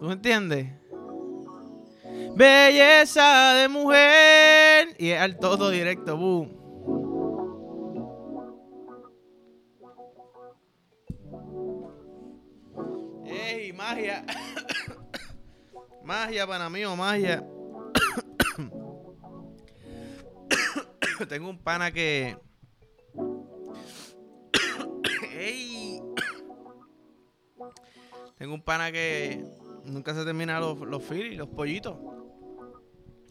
¿Tú me entiendes? Belleza de mujer. Y es al todo directo, boom. ¡Ey, magia! magia, para mí, o magia. Tengo un pana que. ¡Ey! Tengo un pana que nunca se termina los, los los pollitos.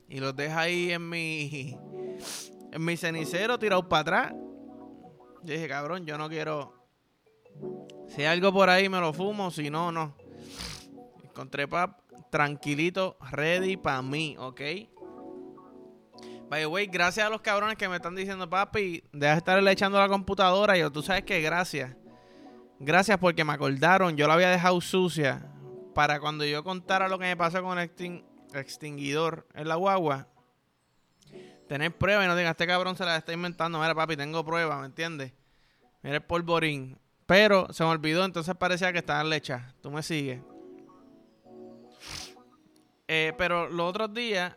Y los deja ahí en mi. En mi cenicero tirados para atrás. Yo dije, cabrón, yo no quiero. Si hay algo por ahí me lo fumo, si no, no. Encontré pap tranquilito, ready para mí, ¿ok? By the way, gracias a los cabrones que me están diciendo, papi, deja de estarle echando la computadora. Y yo, tú sabes que gracias. Gracias porque me acordaron, yo la había dejado sucia para cuando yo contara lo que me pasó con el extinguidor en la guagua. Tener pruebas y no digas, este cabrón se la está inventando. Mira, papi, tengo pruebas, ¿me entiendes? Mira el polvorín. Pero se me olvidó, entonces parecía que estaban lechas. Tú me sigues. Eh, pero los otros días,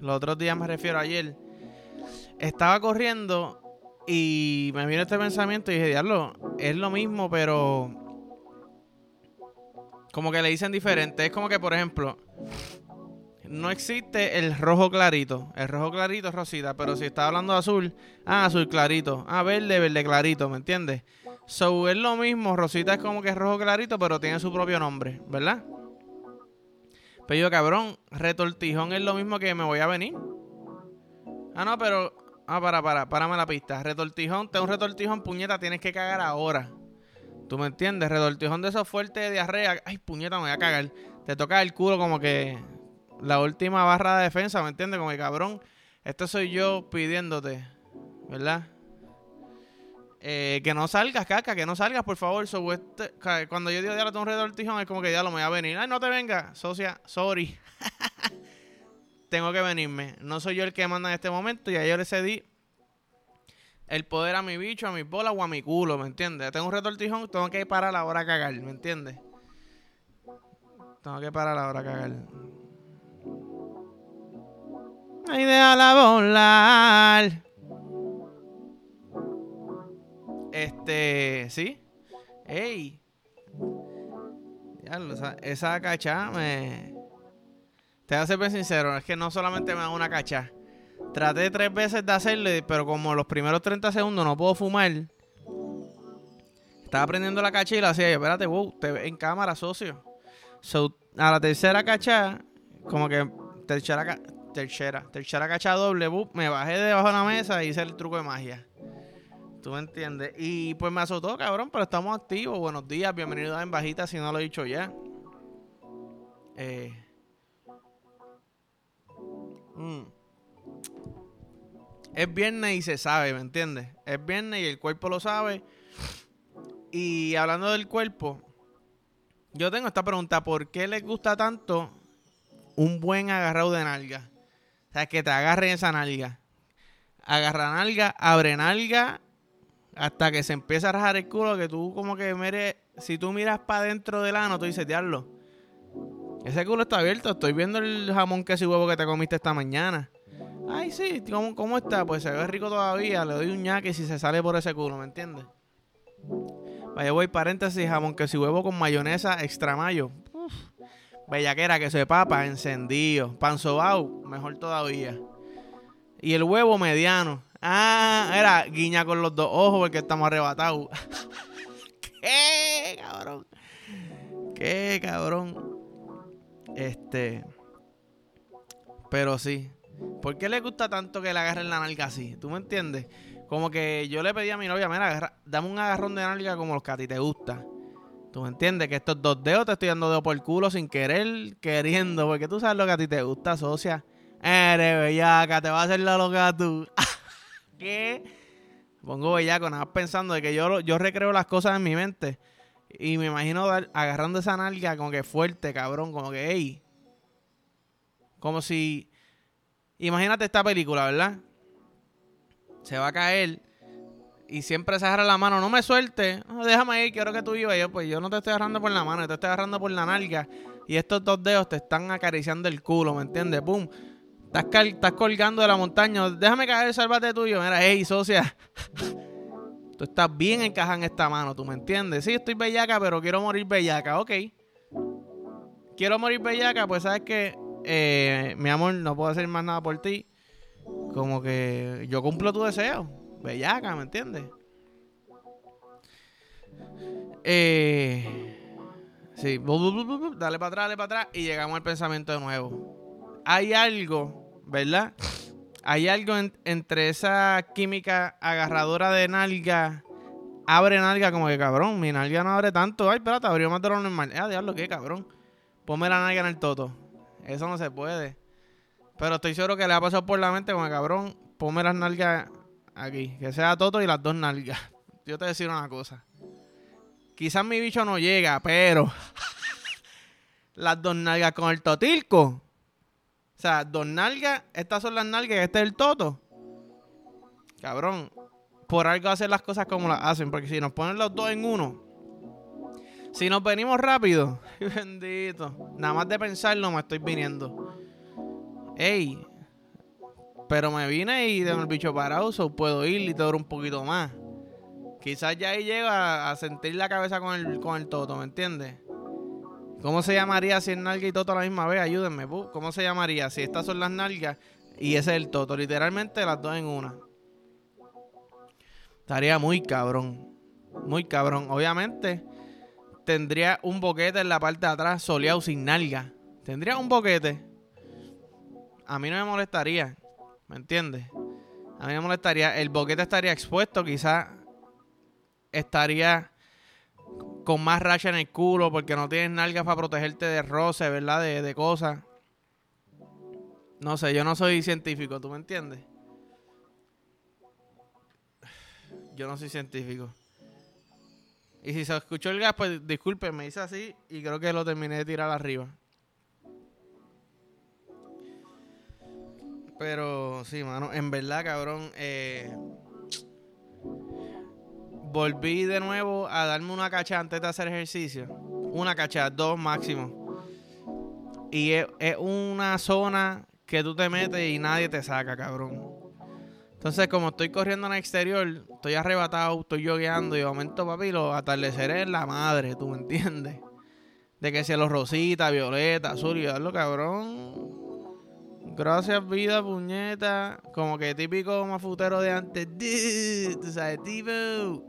los otros días me refiero a ayer, estaba corriendo y me vino este pensamiento y dije, diablo, es lo mismo, pero como que le dicen diferente. Es como que, por ejemplo, no existe el rojo clarito. El rojo clarito es rosita, pero si está hablando de azul, ah, azul clarito. Ah, verde, verde clarito, ¿me entiendes? So es lo mismo, Rosita es como que es rojo clarito, pero tiene su propio nombre, ¿verdad? Pero yo, cabrón, retortijón es lo mismo que me voy a venir. Ah, no, pero. Ah, para, para, párame la pista. Retortijón, tengo un retortijón, puñeta, tienes que cagar ahora. ¿Tú me entiendes? Retortijón de esos fuertes de diarrea. Ay, puñeta, me voy a cagar. Te toca el culo como que la última barra de defensa, ¿me entiendes? Como que cabrón, esto soy yo pidiéndote, ¿verdad? Eh, que no salgas, caca, que no salgas, por favor. Este, cuando yo digo ya tengo un del tijón, es como que ya lo me voy a venir. Ay, no te vengas, socia, sorry. tengo que venirme. No soy yo el que manda en este momento. Y yo le cedí el poder a mi bicho, a mi bola o a mi culo, ¿me entiendes? Tengo un retortijón, tengo que parar a la hora a cagar, ¿me entiendes? Tengo que parar a la hora a cagar. Ay, déjala volar. Este, sí. Ey. esa, esa cachá me. Te voy a ser sincero, es que no solamente me da una cachá. Traté tres veces de hacerle, pero como los primeros 30 segundos no puedo fumar. Estaba prendiendo la cacha y la hacía espérate, wow, te ve en cámara, socio. a la tercera cachá, como que tercera, tercera, tercera cachá doble, me bajé debajo de la mesa y hice el truco de magia. ¿Tú me entiendes? Y pues me azotó, cabrón, pero estamos activos. Buenos días, bienvenido a En Bajita, si no lo he dicho ya. Eh. Mm. Es viernes y se sabe, ¿me entiendes? Es viernes y el cuerpo lo sabe. Y hablando del cuerpo, yo tengo esta pregunta: ¿por qué les gusta tanto un buen agarrado de nalga? O sea, que te agarren esa nalga. Agarra nalga, abre nalga hasta que se empieza a rajar el culo, que tú como que mire, si tú miras para adentro del ano, tú dices, diablo, ese culo está abierto, estoy viendo el jamón queso y huevo que te comiste esta mañana. Ay, sí, ¿cómo, cómo está? Pues se ve rico todavía, le doy un ñaque si se sale por ese culo, ¿me entiendes? Vaya, voy paréntesis, jamón queso y huevo con mayonesa extra mayo. Uf, bellaquera, queso de papa, encendido. Pan sobao, mejor todavía. Y el huevo mediano. Ah, era guiña con los dos ojos porque estamos arrebatados. ¿Qué, cabrón? ¿Qué, cabrón? Este. Pero sí. ¿Por qué le gusta tanto que le agarren la nalga así? ¿Tú me entiendes? Como que yo le pedí a mi novia, mira, dame un agarrón de nalga como los que a ti te gusta. ¿Tú me entiendes? Que estos dos dedos te estoy dando dedo por el culo sin querer, queriendo, porque tú sabes lo que a ti te gusta, socia. Eres bellaca, te va a hacer la loca tú. que pongo bellaco, nada pensando de que yo, yo recreo las cosas en mi mente. Y me imagino agarrando esa nalga como que fuerte, cabrón, como que, hey. Como si. Imagínate esta película, ¿verdad? Se va a caer y siempre se agarra la mano, no me suelte, déjame ir, quiero que tú vivas. Yo, pues yo no te estoy agarrando por la mano, te estoy agarrando por la nalga. Y estos dos dedos te están acariciando el culo, ¿me entiendes? ¡Pum! Estás, estás colgando de la montaña, déjame caer, sálvate tuyo. Mira, hey, socia. tú estás bien encajada en esta mano, ¿tú me entiendes? Sí, estoy bellaca, pero quiero morir bellaca, ok. Quiero morir bellaca, pues sabes que, eh, mi amor, no puedo hacer más nada por ti. Como que yo cumplo tu deseo bellaca, ¿me entiendes? Eh, sí, dale para atrás, dale para atrás y llegamos al pensamiento de nuevo. Hay algo, ¿verdad? Hay algo entre esa química agarradora de nalga. Abre nalga como que cabrón, mi nalga no abre tanto. Ay, espérate, abrió más de lo normal. Ah, diablo, qué cabrón. Ponme la nalga en el toto. Eso no se puede. Pero estoy seguro que le ha pasado por la mente como cabrón, ponme las nalgas aquí. Que sea Toto y las dos nalgas. Yo te voy a decir una cosa. Quizás mi bicho no llega, pero las dos nalgas con el totilco. O sea, dos nalgas, estas son las nalgas y este es el toto. Cabrón, por algo hacen las cosas como las hacen, porque si nos ponen los dos en uno, si nos venimos rápido, bendito, nada más de pensarlo me estoy viniendo. Ey, pero me vine y tengo el bicho parado, so puedo ir y te un poquito más. Quizás ya ahí llego a, sentir la cabeza con el, con el toto, ¿me entiendes? ¿Cómo se llamaría si es nalga y toto a la misma vez? Ayúdenme, ¿cómo se llamaría si estas son las nalgas y ese es el toto? Literalmente las dos en una. Estaría muy cabrón. Muy cabrón. Obviamente tendría un boquete en la parte de atrás soleado sin nalga. Tendría un boquete. A mí no me molestaría. ¿Me entiendes? A mí me molestaría. El boquete estaría expuesto, quizás estaría con más racha en el culo porque no tienes nalgas para protegerte de roce, ¿verdad? De, de cosas. No sé, yo no soy científico, ¿tú me entiendes? Yo no soy científico. Y si se escuchó el gas, pues disculpe, me hice así y creo que lo terminé de tirar arriba. Pero sí, mano, en verdad, cabrón, eh, volví de nuevo a darme una cacha antes de hacer ejercicio. Una cacha, dos máximo. Y es, una zona que tú te metes y nadie te saca, cabrón. Entonces, como estoy corriendo en el exterior, estoy arrebatado, estoy yogueando y de momento, papi, los atardeceres en la madre, ¿tú me entiendes? De que sea los rosita, violeta, azul y darlo, cabrón Gracias, vida, puñeta. Como que típico mafutero de antes. Tú sabes, tipo.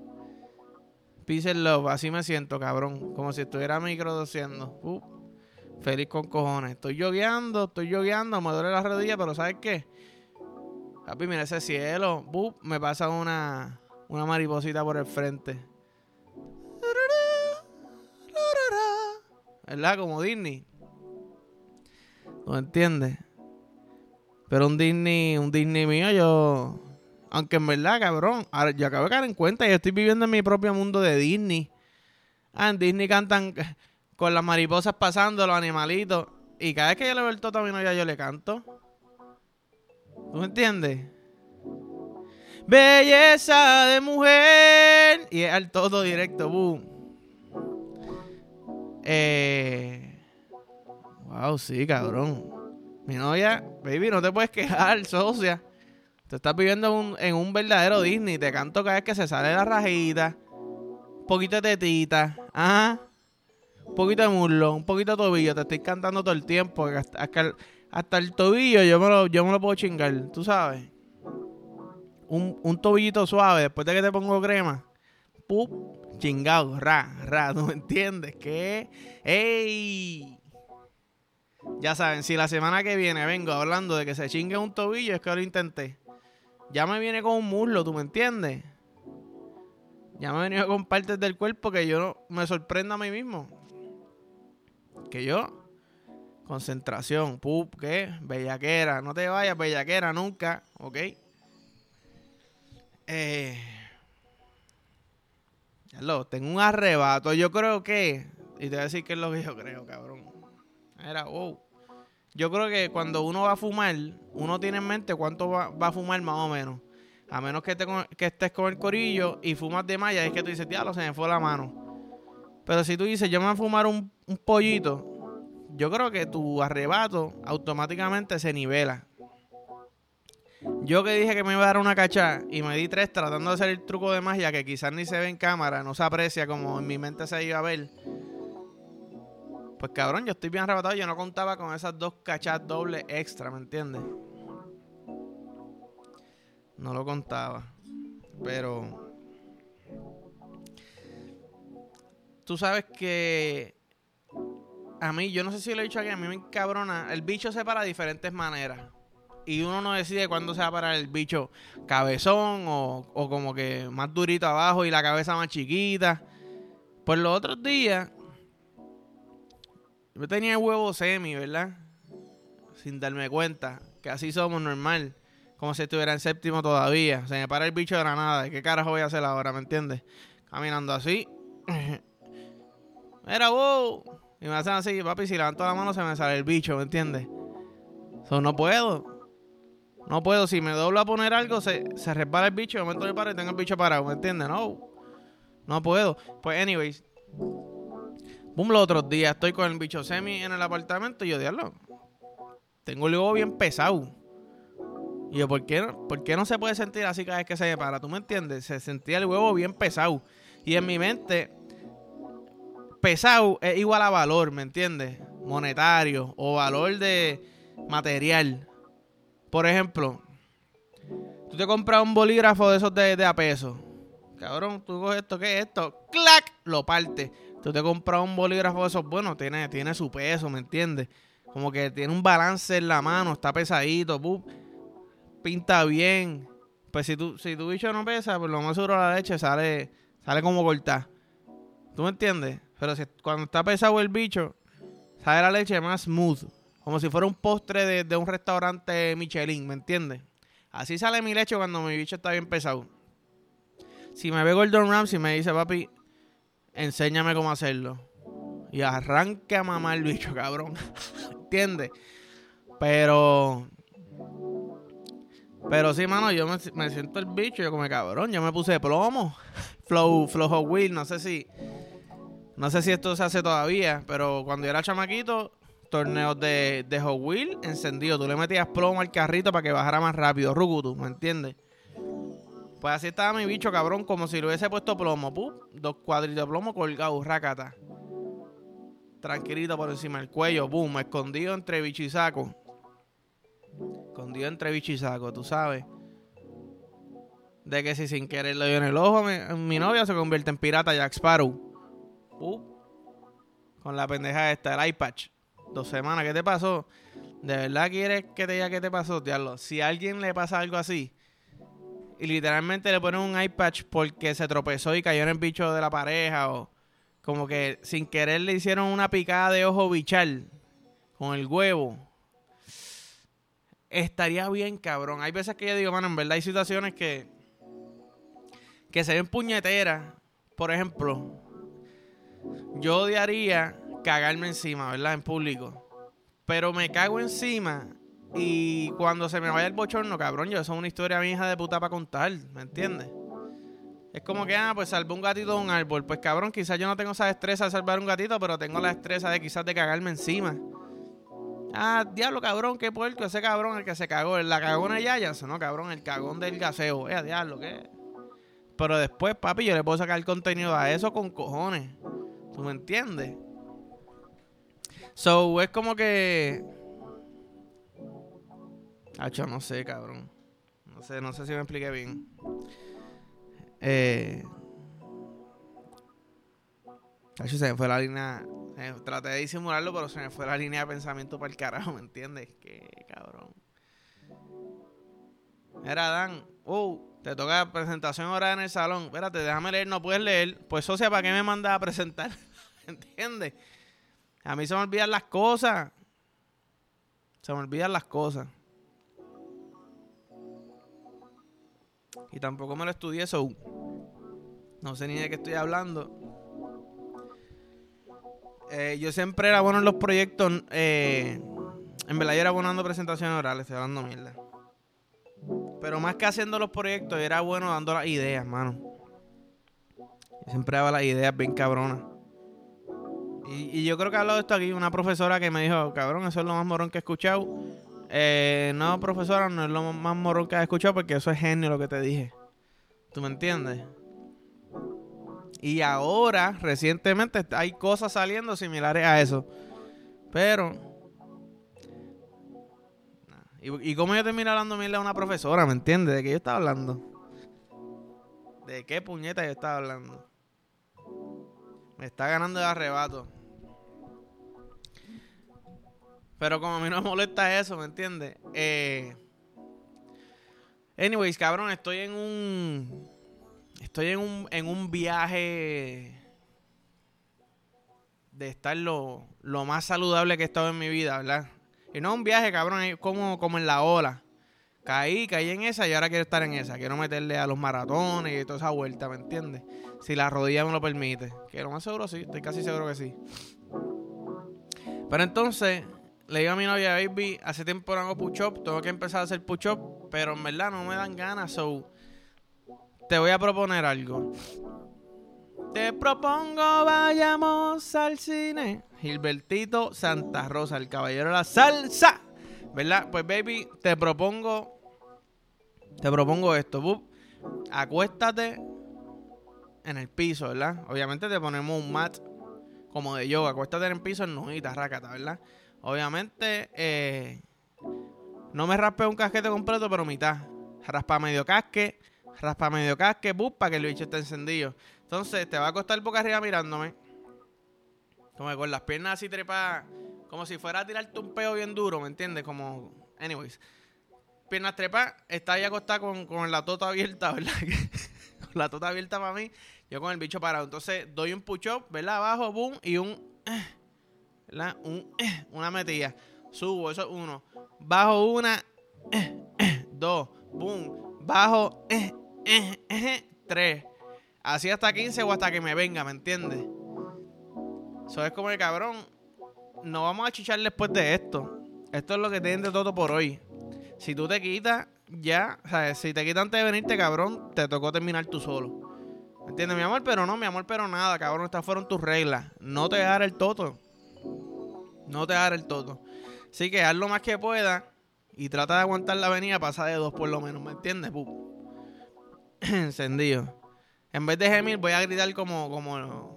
Peace and love. Así me siento, cabrón. Como si estuviera microdociendo. Uh, feliz con cojones. Estoy yogueando, estoy yogueando. Me duele la rodilla, pero ¿sabes qué? Papi, mira ese cielo. Uh, me pasa una, una mariposita por el frente. ¿Verdad? Como Disney. ¿No entiendes? Pero un Disney, un Disney mío, yo. Aunque en verdad, cabrón, yo acabo de caer en cuenta, yo estoy viviendo en mi propio mundo de Disney. Ah, en Disney cantan con las mariposas pasando, los animalitos. Y cada vez que yo le veo el toto a ya yo le canto. ¿Tú me entiendes? Belleza de mujer. Y es al todo directo, boom. Eh. Wow, sí, cabrón. Mi novia, baby, no te puedes quejar, socia. Te estás viviendo en un verdadero Disney. Te canto cada vez que se sale la rajita. Un poquito de tetita. Ajá. Un poquito de muslo. Un poquito de tobillo. Te estoy cantando todo el tiempo. Hasta, el, tobillo yo me, lo, yo me lo puedo chingar. Tú sabes. Un, un tobillito suave. Después de que te pongo crema. Pup. Chingado. Ra, ra. ¿No me entiendes? ¿Qué? ¡Ey! Ya saben, si la semana que viene vengo hablando de que se chingue un tobillo, es que lo intenté. Ya me viene con un muslo, ¿tú me entiendes? Ya me venido con partes del cuerpo que yo no, me sorprendo a mí mismo. Que yo, concentración, pup, ¿qué? Bellaquera, no te vayas, bellaquera, nunca, ¿ok? Eh, tengo un arrebato, yo creo que, y te voy a decir que es lo que yo creo, cabrón. Era, wow. Yo creo que cuando uno va a fumar, uno tiene en mente cuánto va, a fumar más o menos. A menos que, que estés con el corillo y fumas de malla, es que tú dices, diablo, se me fue la mano. Pero si tú dices, yo me voy a fumar un pollito, yo creo que tu arrebato automáticamente se nivela. Yo que dije que me iba a dar una cacha y me di tres tratando de hacer el truco de magia que quizás ni se ve en cámara, no se aprecia como en mi mente se iba a ver. Pues cabrón, yo estoy bien arrebatado. Yo no contaba con esas dos cachas dobles extra, ¿me entiendes? No lo contaba. Pero. Tú sabes que. A mí, yo no sé si lo he dicho aquí, a mí me encabrona. El bicho se para de diferentes maneras. Y uno no decide cuándo se va a parar el bicho cabezón o, o como que más durito abajo y la cabeza más chiquita. Pues los otros días yo tenía el huevo semi, ¿verdad? Sin darme cuenta. Que así somos normal. Como si estuviera en séptimo todavía. Se me para el bicho de la nada. ¿Qué carajo voy a hacer ahora? ¿Me entiendes? Caminando así. Era wow. Y me hacen así, papi. Si levanto la mano se me sale el bicho, ¿me entiendes? So, no puedo. No puedo. Si me doblo a poner algo, se, se resbala el bicho. Momento me paro y tengo el bicho parado, ¿me entiendes? No. No puedo. Pues, anyways. Boom, los otros días estoy con el bicho semi en el apartamento y yo, diablo, tengo el huevo bien pesado. Y yo, ¿por qué, ¿por qué no se puede sentir así cada vez que se me para? ¿Tú me entiendes? Se sentía el huevo bien pesado. Y en mi mente, pesado es igual a valor, ¿me entiendes? Monetario o valor de material. Por ejemplo, tú te compras un bolígrafo de esos de, de a peso. Cabrón, tú coges esto, ¿qué es esto? ¡Clac! Lo parte. Tú te compras un bolígrafo de esos, bueno, tiene, tiene su peso, ¿me entiendes? Como que tiene un balance en la mano, está pesadito, pinta bien. Pues si tu, si tu bicho no pesa, pues lo más seguro la leche sale, sale como cortada. ¿Tú me entiendes? Pero si, cuando está pesado el bicho, sale la leche más smooth. Como si fuera un postre de, de un restaurante Michelin, ¿me entiendes? Así sale mi leche cuando mi bicho está bien pesado. Si me ve Gordon Ramsay me dice, papi, enséñame cómo hacerlo. Y arranque a mamar el bicho, cabrón. ¿Entiendes? Pero. Pero sí, mano, yo me, siento el bicho, yo como cabrón, yo me puse plomo. Flow, Hot Wheel, no sé si. No sé si esto se hace todavía, pero cuando yo era chamaquito, torneos de, de Hot Wheel encendido. Tú le metías plomo al carrito para que bajara más rápido, Rugutu, ¿me entiendes? Pues así estaba mi bicho, cabrón, como si le hubiese puesto plomo. dos cuadritos de plomo colgados, racata. Tranquilito por encima del cuello, boom, escondido entre bicho. Escondido entre bicho tú sabes. De que si sin querer le dio en el ojo, mi, novia se convierte en pirata Jack Sparrow. Con la pendeja esta, el iPad. Dos semanas, ¿qué te pasó? ¿De verdad quieres que te diga qué te pasó, diablo? Si a alguien le pasa algo así, y literalmente le ponen un patch porque se tropezó y cayó en el bicho de la pareja o como que sin querer le hicieron una picada de ojo bichal con el huevo. Estaría bien, cabrón. Hay veces que yo digo, mano, en verdad hay situaciones que que se ven puñeteras. Por ejemplo, yo odiaría cagarme encima, ¿verdad? En público. Pero me cago encima y cuando se me vaya el bochorno, cabrón, yo eso es una historia mi de puta para contar, ¿me entiendes? Es como que, ah, pues salvé un gatito de un árbol. Pues cabrón, quizás yo no tengo esa destreza de salvar un gatito, pero tengo la destreza de quizás de cagarme encima. Ah, diablo, cabrón, qué puerco, ese cabrón el que se cagó. La cagona ya, no, cabrón, el cagón del gaseo. Eh, diablo, ¿qué? Pero después, papi, yo le puedo sacar contenido a eso con cojones. ¿Tú me entiendes? So, es como que Hacho, no sé, cabrón. No sé, no sé si me expliqué bien. Eh. Hacho, se me fue la línea. Traté de disimularlo, pero se me fue la línea de pensamiento para el carajo, ¿me entiendes? Qué cabrón. Era Dan. Uh, te toca presentación ahora en el salón. Espérate, déjame leer, no puedes leer. Pues, socia, ¿para qué me mandas a presentar? ¿Entiendes? A mí se me olvidan las cosas. Se me olvidan las cosas. Y tampoco me lo estudié, eso no sé ni de qué estoy hablando. Eh, yo siempre era bueno en los proyectos. Eh, en verdad yo era bueno dando presentaciones orales, estoy hablando mierda. Pero más que haciendo los proyectos, era bueno dando las ideas, mano. siempre daba las ideas bien cabronas. Y, yo creo que hablado de esto aquí, una profesora que me dijo, cabrón, eso es lo más morón que he escuchado. Eh, no, profesora, no es lo más morón que he escuchado porque eso es genio lo que te dije. ¿Tú me entiendes? Y ahora, recientemente, hay cosas saliendo similares a eso. Pero. ¿Y, y cómo yo termino hablando mierda a una profesora? ¿Me entiendes? ¿De qué yo estaba hablando? ¿De qué puñeta yo estaba hablando? Me está ganando el arrebato. Pero como a mí no me molesta eso, ¿me entiendes? Eh, anyways, cabrón, estoy en un. Estoy en un, en un viaje de estar lo, más saludable que he estado en mi vida, ¿verdad? Y no un viaje, cabrón, como, como en la ola. Caí, caí en esa y ahora quiero estar en esa. Quiero meterle a los maratones y toda esa vuelta, ¿me entiendes? Si la rodilla me lo permite. Que lo más seguro sí, estoy casi seguro que sí. Pero entonces, le digo a mi novia, baby, hace tiempo no hago push-up, tengo que empezar a hacer push-up, pero en verdad no me dan ganas, so te voy a proponer algo. Te propongo vayamos al cine. Gilbertito Santa Rosa, el caballero de la salsa. ¿Verdad? Pues baby, te propongo te propongo esto, Acuéstate en el piso, ¿verdad? Obviamente te ponemos un mat como de yoga. Acuéstate en el piso en nujita, rácata, ¿verdad? Obviamente, eh, no me raspe un casquete completo, pero mitad. Raspa medio casque, raspa medio casque, bus, para que el bicho esté encendido. Entonces, te va a acostar boca arriba mirándome. Como con las piernas así trepadas, como si fuera a tirarte un peo bien duro, ¿me entiendes? Como, anyways. Piernas trepadas, está ahí acostada con, con la tota abierta, ¿verdad? con la tota abierta para mí, yo con el bicho parado. Entonces, doy un push-up, ¿verdad? Abajo, boom, y un... ¿verdad? Un, una metida. Subo, eso es uno. Bajo una, dos, boom. Bajo, tres. Así hasta 15 o hasta que me venga, ¿me entiendes? Eso es como el cabrón. No vamos a chichar después de esto. Esto es lo que tienen de todo por hoy. Si tú te quitas, ya, sea, si te quitas antes de venirte, cabrón, te tocó terminar tú solo. ¿Me entiendes, mi amor? Pero no, mi amor, pero nada, cabrón. Estas fueron tus reglas. No te dejar el toto. No te dar el todo. Así que haz lo más que pueda y trata de aguantar la avenida, pasa de dos por lo menos, ¿me entiendes? Encendido. En vez de gemir, voy a gritar como, como,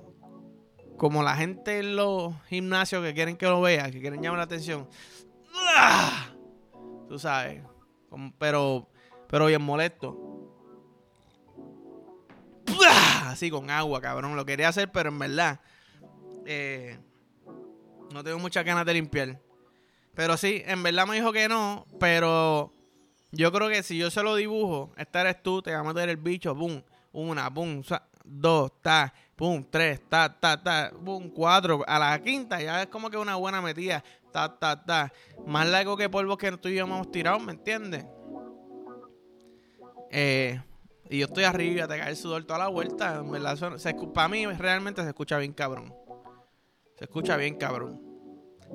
como la gente en los gimnasios que quieren que lo vea, que quieren llamar la atención. Tú sabes. pero, pero bien molesto. Así con agua, cabrón. Lo quería hacer, pero en verdad. Eh, no tengo muchas ganas de limpiar. Pero sí, en verdad me dijo que no, pero yo creo que si yo se lo dibujo, esta eres tú, te va a meter el bicho, boom, una, boom, dos, ta, boom, tres, ta, ta, ta, boom, cuatro. A la quinta ya es como que una buena metida, ta, ta, ta. Más largo que polvo que tú y yo hemos tirado, ¿me entiendes? Eh, y yo estoy arriba, te cae el sudor toda la vuelta. Verdad, para mí realmente se escucha bien cabrón. Se escucha bien, cabrón.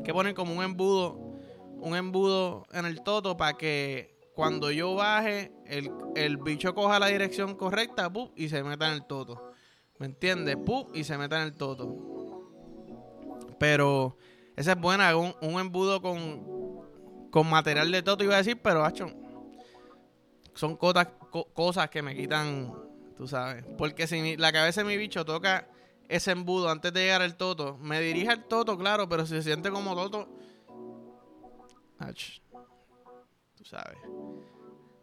Que ponen como un embudo, un embudo en el toto para que cuando yo baje, el, bicho coja la dirección correcta y se meta en el toto. ¿Me entiendes? y se meta en el toto. Pero esa es buena, un, un embudo con, con material de toto, iba a decir, pero hacho, son cosas, cosas que me quitan, tú sabes. Porque si la cabeza de mi bicho toca ese embudo antes de llegar al toto. Me dirige al toto, claro, pero si se siente como toto. tú sabes.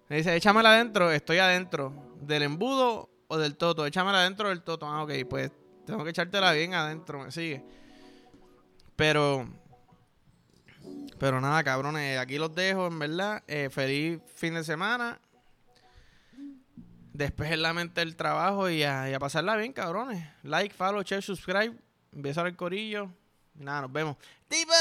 Me dice, échamela adentro, estoy adentro. ¿Del embudo o del toto? Échamela adentro del toto. Ah, ok, pues tengo que echártela bien adentro, me sigue. Pero. Pero nada, cabrones, aquí los dejo, en verdad. Eh, feliz fin de semana despejen la mente del trabajo y a, pasarla bien, cabrones. Like, follow, share, subscribe. Empezar el corillo. Nada, nos vemos. ¡Tipo!